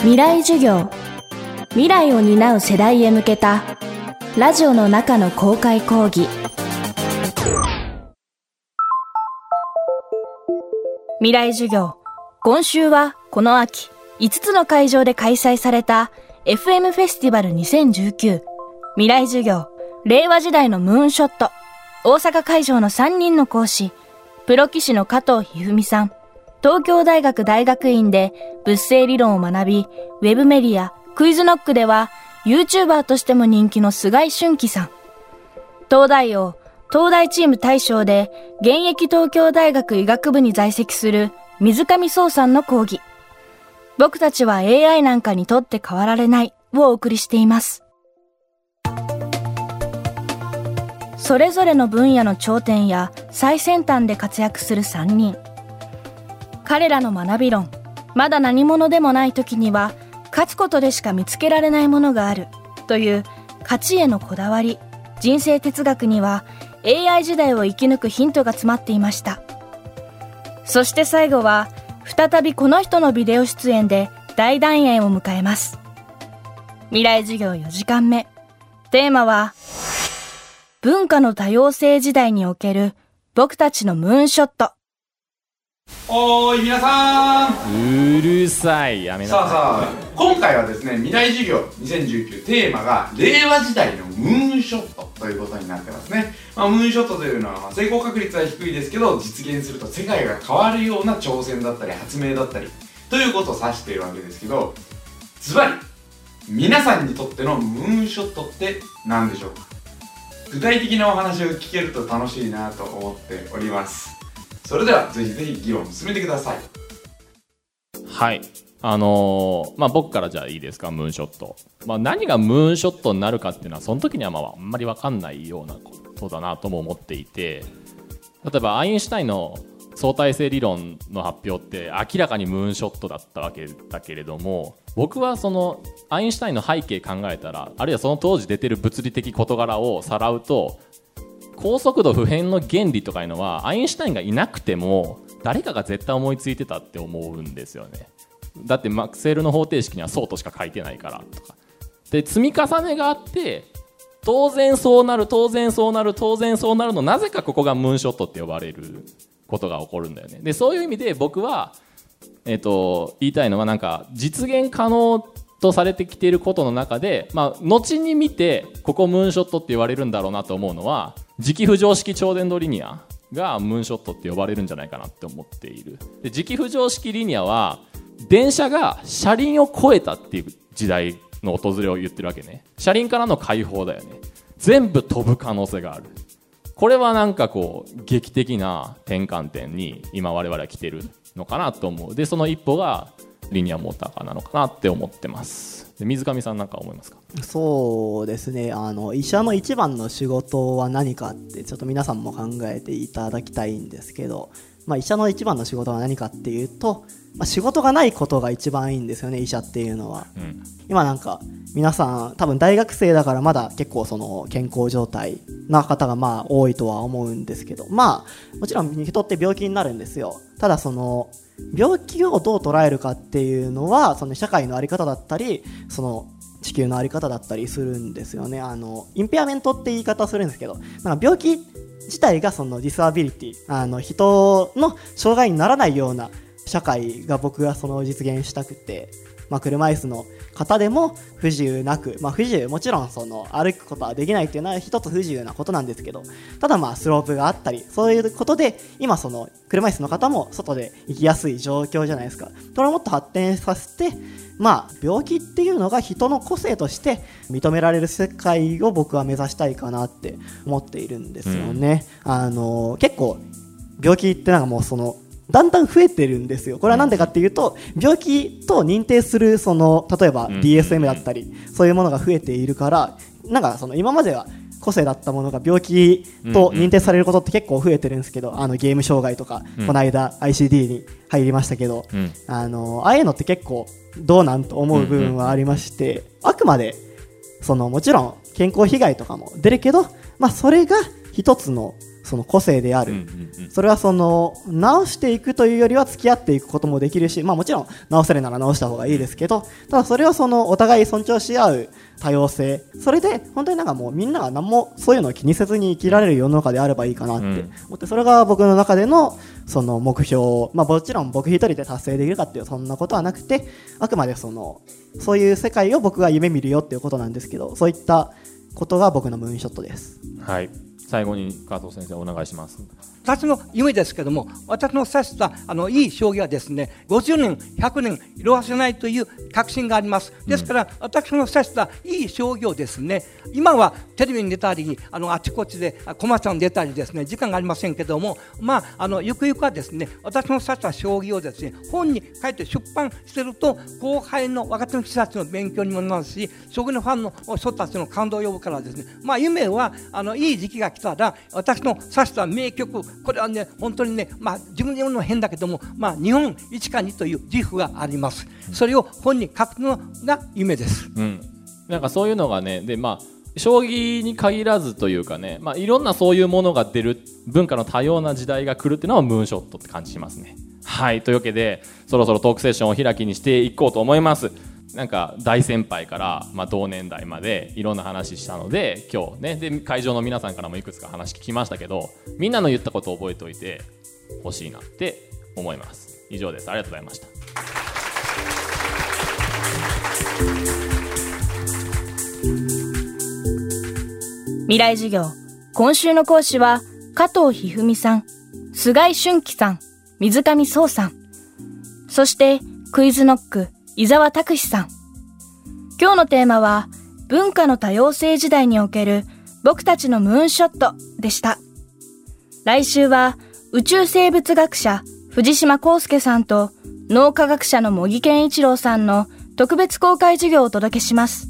未来授業。未来を担う世代へ向けたラジオの中の公開講義。未来授業。今週はこの秋5つの会場で開催された FM フェスティバル2019未来授業。令和時代のムーンショット。大阪会場の3人の講師。プロ棋士の加藤一二三さん。東京大学大学院で物性理論を学び、ウェブメディア、クイズノックでは YouTuber としても人気の菅井俊樹さん。東大王、東大チーム大賞で現役東京大学医学部に在籍する水上壮さんの講義。僕たちは AI なんかにとって変わられないをお送りしています。それぞれの分野の頂点や最先端で活躍する3人。彼らの学び論。まだ何者でもない時には勝つことでしか見つけられないものがあるという勝ちへのこだわり。人生哲学には AI 時代を生き抜くヒントが詰まっていました。そして最後は再びこの人のビデオ出演で大団円を迎えます。未来授業4時間目。テーマは文化の多様性時代における僕たちのムーンショット。おーい皆さん。うるさいやめなさい。さあさあ今回はですね未来授業2019テーマが令和時代のムーンショットということになってますね、まあ、ムーンショットというのは、まあ、成功確率は低いですけど実現すると世界が変わるような挑戦だったり発明だったりということを指しているわけですけどズバリ皆さんにとってのムーンショットって何でしょうか？具体的なお話を聞けると楽しいなと思っておりますそれではぜひぜひ議論進めてください。はい。あのー、まあ僕からじゃあいいですか？ムーンショット、まあ、何がムーンショットになるかっていうのはその時にはまああんまり分かんないようなことだなとも思っていて。例えばアインシュタインの相対性理論の発表って明らかにムーンショットだったわけだけれども僕はそのアインシュタインの背景考えたらあるいはその当時出てる物理的事柄をさらうと高速度不変の原理とかいうのはアインシュタインがいなくても誰かが絶対思いついてたって思うんですよね。だってマクセルの方程式にはそうとしか書いてないからとか。で積み重ねがあって当然そうなる当然そうなる当然そうなるのなぜかここがムーンショットって呼ばれることが起こるんだよね。でそういう意味で僕は、えーと、言いたいのはなんか実現可能とされてきていることの中で、まあ、後に見てここムーンショットって言われるんだろうなと思うのは磁気浮上式超伝導リニアがムーンショットって呼ばれるんじゃないかなって思っている。で磁気浮上式リニアは電車が車輪を超えたっていう時代の訪れを言ってるわけね。車輪からの解放だよね。全部飛ぶ可能性がある。これはなんかこう劇的な転換点に今我々は来てるのかなと思う。でその一歩がリニアモーターなのかなって思ってます。水上さんなんか思いますか？そうですね。あの医者の一番の仕事は何かってちょっと皆さんも考えていただきたいんですけど、まあ、医者の一番の仕事は何かっていうと、まあ、仕事がないことが一番いいんですよね医者っていうのは、うん、今なんか皆さん多分大学生だからまだ結構その健康状態な方がまあ多いとは思うんですけどまあもちろん人って病気になるんですよ。ただその病気をどう捉えるかっていうのはその社会の在り方だったりその地球の在り方だったりするんですよね。あの impairment って言い方するんですけどなんか病気自体がその disability あの人の障害にならないような社会が僕がその実現したくてまあ、車椅子の方でも不自由なく、まあ、不自由もちろんその歩くことはできないっていうのは一つ不自由なことなんですけどただまあスロープがあったりそういうことで今その車椅子の方も外で行きやすい状況じゃないですか。それをもっと発展させてまあ病気っていうのが人の個性として認められる世界を僕は目指したいかなって思っているんですよね、うん、あの結構病気ってなんかもうそのだんだん増えてるんですよ。これは何でかっていうと、病気と認定する、その、例えば DSM だったり、そういうものが増えているから、なんかその今までは個性だったものが病気と認定されることって結構増えてるんですけど、あのゲーム障害とか、この間 ICD に入りましたけど、あの、ああいうのって結構どうなんと思う部分はありまして、あくまで、そのもちろん健康被害とかも出るけど、まあそれが一つのその個性である、うんうんうん。それはその直していくというよりは付き合っていくこともできるし、まあ、もちろん直せるなら直した方がいいですけどただそれはそのお互い尊重し合う多様性。それで本当になんかもうみんなが何もそういうのを気にせずに生きられる世の中であればいいかなって。うん。思ってそれが僕の中でのその目標、まあ、もちろん僕一人で達成できるかっていうそんなことはなくてあくまでそのそういう世界を僕が夢見るよっていうことなんですけどそういったことが僕のムーンショットです。はい最後に加藤先生お願いします。私の夢ですけども、私の指したあのいい将棋はですね、50年、100年色あせないという確信があります。ですから、私の指したいい将棋をですね、今はテレビに出たり、あのあちこちであ小松さんに出たりですね、時間がありませんけども、まあ、あのゆくゆくはですね、私の指した将棋をですね、本に書いて出版してると、後輩の若手の人たちの勉強にもなるし、将棋のファンの人たちの感動を呼ぶからですね、まあ、夢はあのいい時期が来たら、私の指した名曲、これはね、本当にね、まあ、自分で言うのは変だけども、まあ、日本一か二という自負があります。それを本に書くのが夢です。うん、なんかそういうのがねでまあ将棋に限らずというかね、まあ、いろんなそういうものが出る文化の多様な時代が来るっていうのはムーンショットって感じしますね。はいというわけでそろそろトークセッションを開きにしていこうと思います。なんか大先輩から、まあ、同年代までいろんな話したので今日ね。で会場の皆さんからもいくつか話聞きましたけどみんなの言ったことを覚えておいてほしいなって思います。以上です。ありがとうございました。未来授業。今週の講師は加藤一二三さん。菅井俊樹さん。水上壮さん。そしてクイズノック。伊沢拓司さん。今日のテーマは文化の多様性時代における僕たちのムーンショットでした。来週は宇宙生物学者藤島康介さんと脳科学者の茂木健一郎さんの特別公開授業をお届けします。